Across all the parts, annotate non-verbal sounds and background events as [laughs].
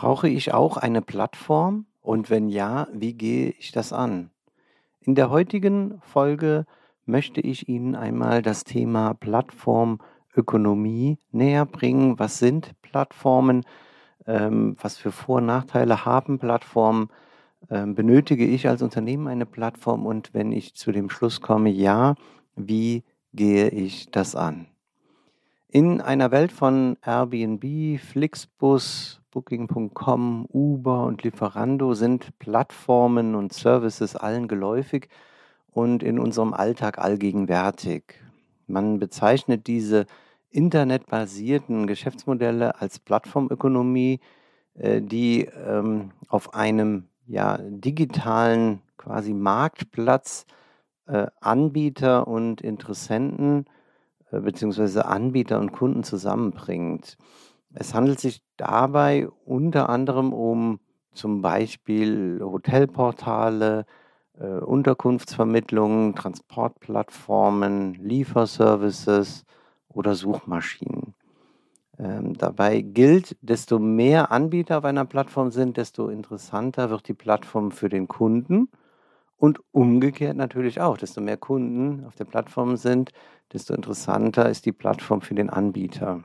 Brauche ich auch eine Plattform? Und wenn ja, wie gehe ich das an? In der heutigen Folge möchte ich Ihnen einmal das Thema Plattformökonomie näher bringen. Was sind Plattformen? Ähm, was für Vor- und Nachteile haben Plattformen? Ähm, benötige ich als Unternehmen eine Plattform? Und wenn ich zu dem Schluss komme, ja, wie gehe ich das an? In einer Welt von Airbnb, Flixbus, Booking.com, Uber und Lieferando sind Plattformen und Services allen geläufig und in unserem Alltag allgegenwärtig. Man bezeichnet diese internetbasierten Geschäftsmodelle als Plattformökonomie, äh, die ähm, auf einem ja, digitalen quasi Marktplatz äh, Anbieter und Interessenten beziehungsweise Anbieter und Kunden zusammenbringt. Es handelt sich dabei unter anderem um zum Beispiel Hotelportale, äh, Unterkunftsvermittlungen, Transportplattformen, Lieferservices oder Suchmaschinen. Ähm, dabei gilt, desto mehr Anbieter auf einer Plattform sind, desto interessanter wird die Plattform für den Kunden. Und umgekehrt natürlich auch, desto mehr Kunden auf der Plattform sind, desto interessanter ist die Plattform für den Anbieter.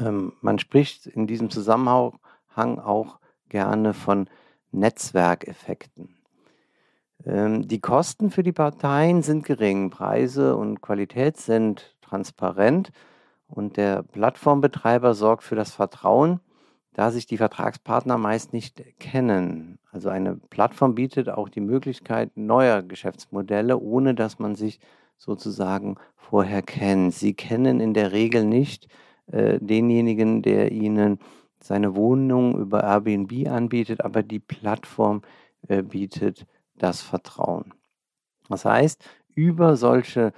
Ähm, man spricht in diesem Zusammenhang auch gerne von Netzwerkeffekten. Ähm, die Kosten für die Parteien sind gering, Preise und Qualität sind transparent und der Plattformbetreiber sorgt für das Vertrauen, da sich die Vertragspartner meist nicht kennen. Also eine Plattform bietet auch die Möglichkeit neuer Geschäftsmodelle, ohne dass man sich sozusagen vorher kennt. Sie kennen in der Regel nicht äh, denjenigen, der ihnen seine Wohnung über Airbnb anbietet, aber die Plattform äh, bietet das Vertrauen. Das heißt, über solche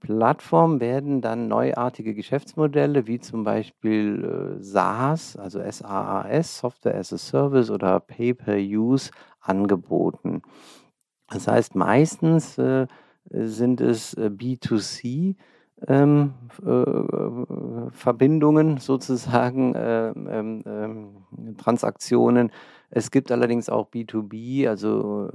Plattformen werden dann neuartige Geschäftsmodelle wie zum Beispiel äh, SaaS, also SaaS, Software as a Service oder Pay-per-Use angeboten. Das heißt, meistens äh, sind es äh, B2C ähm, äh, sozusagen, [laughs] äh, ähm, ähm, Transaktionen. Es gibt allerdings auch B2B, also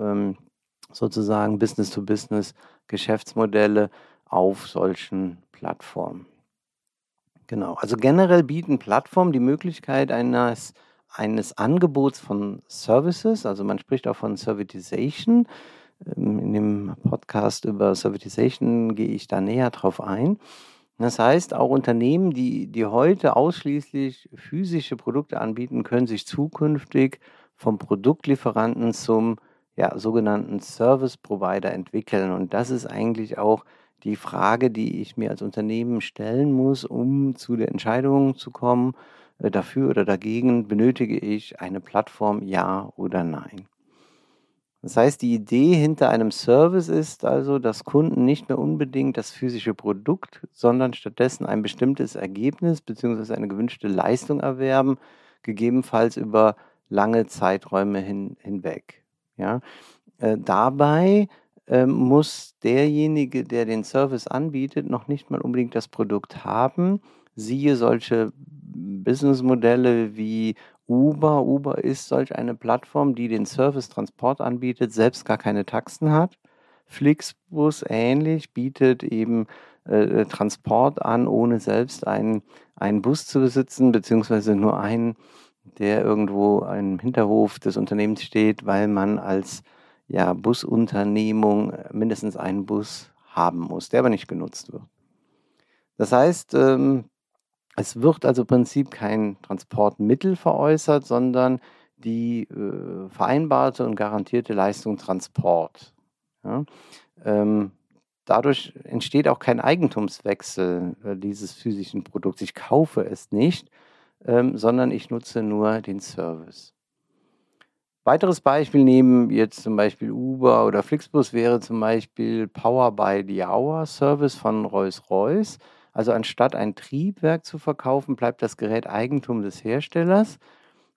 sozusagen Business-to-Business Geschäftsmodelle auf solchen Plattformen. Genau, also generell bieten Plattformen die Möglichkeit eines, eines Angebots von Services, also man spricht auch von Servitization. Ähm, in dem Podcast über Servitization gehe ich da näher drauf ein. Das heißt, auch Unternehmen, die, die heute ausschließlich physische Produkte anbieten, können sich zukünftig vom Produktlieferanten zum ja, sogenannten Service Provider entwickeln. Und das ist eigentlich auch die Frage, die ich mir als Unternehmen stellen muss, um zu der Entscheidung zu kommen, äh, dafür oder dagegen, benötige ich eine Plattform, ja oder nein. Das heißt, die Idee hinter einem Service ist also, dass Kunden nicht mehr unbedingt das physische Produkt, sondern stattdessen ein bestimmtes Ergebnis bzw. eine gewünschte Leistung erwerben, gegebenenfalls über lange Zeiträume hin, hinweg. Ja? Äh, dabei ähm, muss derjenige, der den Service anbietet, noch nicht mal unbedingt das Produkt haben. Siehe solche Businessmodelle wie Uber. Uber ist solch eine Plattform, die den Service Transport anbietet, selbst gar keine Taxen hat. Flixbus ähnlich bietet eben äh, äh, Transport an, ohne selbst einen, einen Bus zu besitzen, beziehungsweise nur einen, der irgendwo im Hinterhof des Unternehmens steht, weil man als ja, Busunternehmung äh, mindestens einen Bus haben muss, der aber nicht genutzt wird. Das heißt, ähm, es wird also im Prinzip kein Transportmittel veräußert, sondern die äh, vereinbarte und garantierte Leistung Transport. Ja? Ähm, dadurch entsteht auch kein Eigentumswechsel äh, dieses physischen Produkts. Ich kaufe es nicht, ähm, sondern ich nutze nur den Service. Weiteres Beispiel neben jetzt zum Beispiel Uber oder Flixbus wäre zum Beispiel Power by the Hour Service von Rolls-Royce. Also anstatt ein Triebwerk zu verkaufen, bleibt das Gerät Eigentum des Herstellers.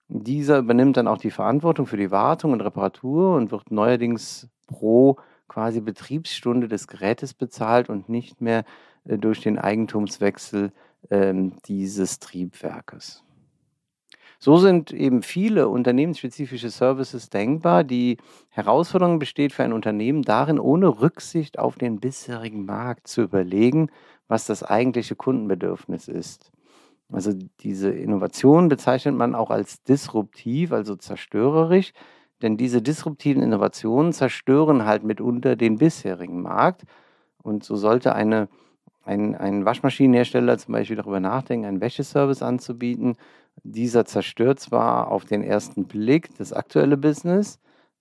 Dieser übernimmt dann auch die Verantwortung für die Wartung und Reparatur und wird neuerdings pro quasi Betriebsstunde des Gerätes bezahlt und nicht mehr äh, durch den Eigentumswechsel ähm, dieses Triebwerkes. So sind eben viele unternehmensspezifische Services denkbar. Die Herausforderung besteht für ein Unternehmen darin, ohne Rücksicht auf den bisherigen Markt zu überlegen, was das eigentliche Kundenbedürfnis ist. Also diese Innovation bezeichnet man auch als disruptiv, also zerstörerisch, denn diese disruptiven Innovationen zerstören halt mitunter den bisherigen Markt. Und so sollte eine, ein, ein Waschmaschinenhersteller zum Beispiel darüber nachdenken, einen Wäscheservice anzubieten. Dieser zerstört zwar auf den ersten Blick das aktuelle Business,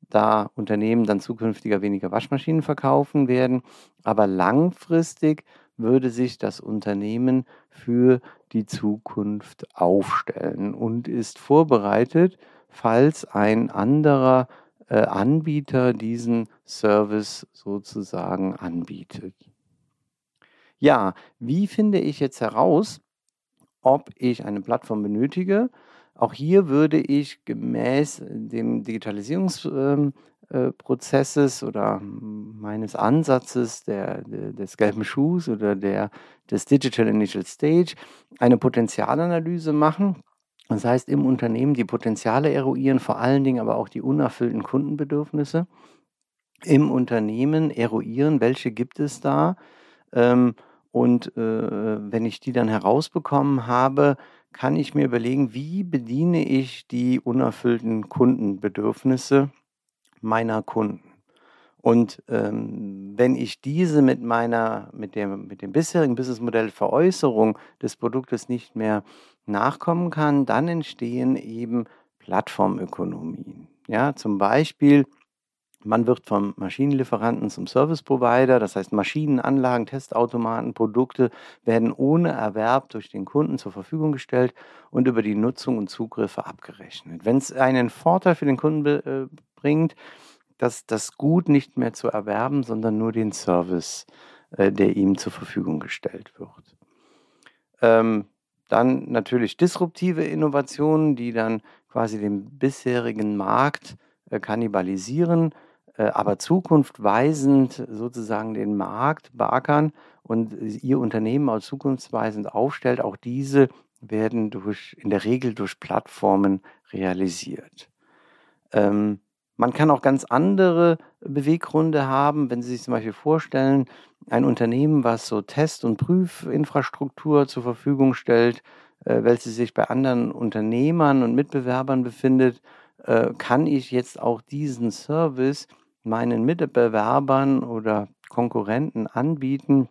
da Unternehmen dann zukünftiger weniger Waschmaschinen verkaufen werden, aber langfristig würde sich das Unternehmen für die Zukunft aufstellen und ist vorbereitet, falls ein anderer äh, Anbieter diesen Service sozusagen anbietet. Ja, wie finde ich jetzt heraus, ob ich eine Plattform benötige? Auch hier würde ich gemäß dem Digitalisierungs ähm, äh, oder meines Ansatzes der, der, des gelben Schuhs oder der, des Digital Initial Stage eine Potenzialanalyse machen. Das heißt, im Unternehmen die Potenziale eruieren, vor allen Dingen aber auch die unerfüllten Kundenbedürfnisse. Im Unternehmen eruieren, welche gibt es da. Ähm, und äh, wenn ich die dann herausbekommen habe, kann ich mir überlegen, wie bediene ich die unerfüllten Kundenbedürfnisse meiner Kunden. Und ähm, wenn ich diese mit meiner, mit dem, mit dem bisherigen Businessmodell Veräußerung des Produktes nicht mehr nachkommen kann, dann entstehen eben Plattformökonomien. Ja, zum Beispiel, man wird vom Maschinenlieferanten zum Service Provider, das heißt Maschinen, Anlagen, Testautomaten, Produkte werden ohne Erwerb durch den Kunden zur Verfügung gestellt und über die Nutzung und Zugriffe abgerechnet. Wenn es einen Vorteil für den Kunden äh, bringt, dass das Gut nicht mehr zu erwerben, sondern nur den Service, äh, der ihm zur Verfügung gestellt wird. Ähm, dann natürlich disruptive Innovationen, die dann quasi den bisherigen Markt äh, kannibalisieren, aber zukunftweisend sozusagen den Markt beackern und ihr Unternehmen als zukunftsweisend aufstellt. Auch diese werden durch, in der Regel durch Plattformen realisiert. Ähm, man kann auch ganz andere Beweggründe haben, wenn Sie sich zum Beispiel vorstellen, ein Unternehmen, was so Test- und Prüfinfrastruktur zur Verfügung stellt, äh, welche sich bei anderen Unternehmern und Mitbewerbern befindet, äh, kann ich jetzt auch diesen Service meinen Mitbewerbern oder Konkurrenten anbieten,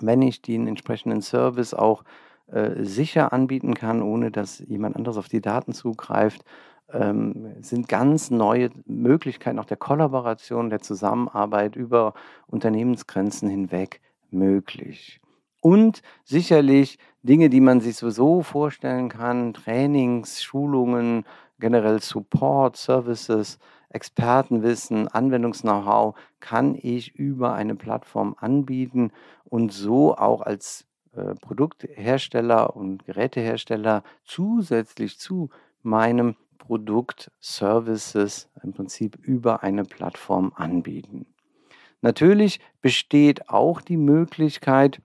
wenn ich den entsprechenden Service auch äh, sicher anbieten kann, ohne dass jemand anderes auf die Daten zugreift ähm, sind ganz neue Möglichkeiten auch der Kollaboration, der Zusammenarbeit über Unternehmensgrenzen hinweg möglich. Und sicherlich Dinge, die man sich sowieso vorstellen kann, Trainings, Schulungen, generell Support, Services, Expertenwissen, Anwendungs-Know-how kann ich über eine Plattform anbieten und so auch als äh, Produkthersteller und Gerätehersteller zusätzlich zu meinem Produkt, Services im Prinzip über eine Plattform anbieten. Natürlich besteht auch die Möglichkeit,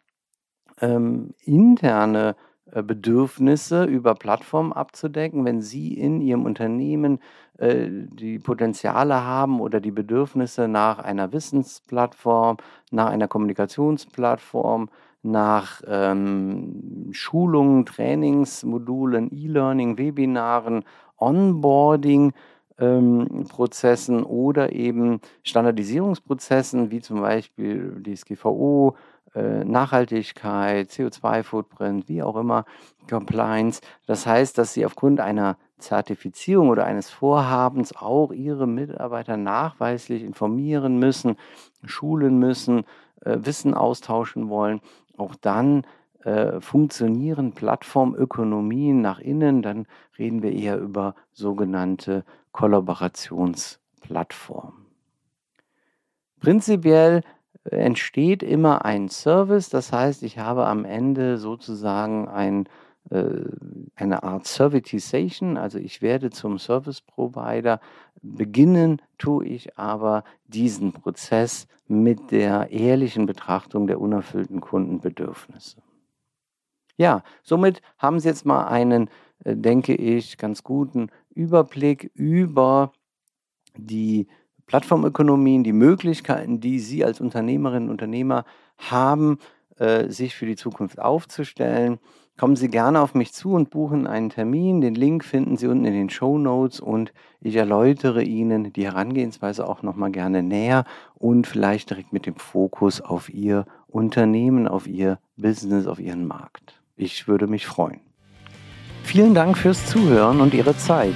ähm, interne Bedürfnisse über Plattformen abzudecken, wenn Sie in Ihrem Unternehmen äh, die Potenziale haben oder die Bedürfnisse nach einer Wissensplattform, nach einer Kommunikationsplattform, nach ähm, Schulungen, Trainingsmodulen, E-Learning, Webinaren, Onboarding. Ähm, Prozessen oder eben Standardisierungsprozessen wie zum Beispiel DSGVO, äh, Nachhaltigkeit, CO2-Footprint, wie auch immer, Compliance. Das heißt, dass sie aufgrund einer Zertifizierung oder eines Vorhabens auch ihre Mitarbeiter nachweislich informieren müssen, schulen müssen, äh, Wissen austauschen wollen. Auch dann äh, funktionieren Plattformökonomien nach innen, dann reden wir eher über sogenannte Kollaborationsplattformen. Prinzipiell entsteht immer ein Service. Das heißt, ich habe am Ende sozusagen ein, äh, eine Art Servitization, also ich werde zum Service Provider. Beginnen tue ich aber diesen Prozess mit der ehrlichen Betrachtung der unerfüllten Kundenbedürfnisse. Ja, somit haben Sie jetzt mal einen, äh, denke ich, ganz guten Überblick über die Plattformökonomien, die Möglichkeiten, die Sie als Unternehmerinnen und Unternehmer haben, äh, sich für die Zukunft aufzustellen. Kommen Sie gerne auf mich zu und buchen einen Termin. Den Link finden Sie unten in den Show Notes und ich erläutere Ihnen die Herangehensweise auch nochmal gerne näher und vielleicht direkt mit dem Fokus auf Ihr Unternehmen, auf Ihr Business, auf Ihren Markt. Ich würde mich freuen. Vielen Dank fürs Zuhören und Ihre Zeit.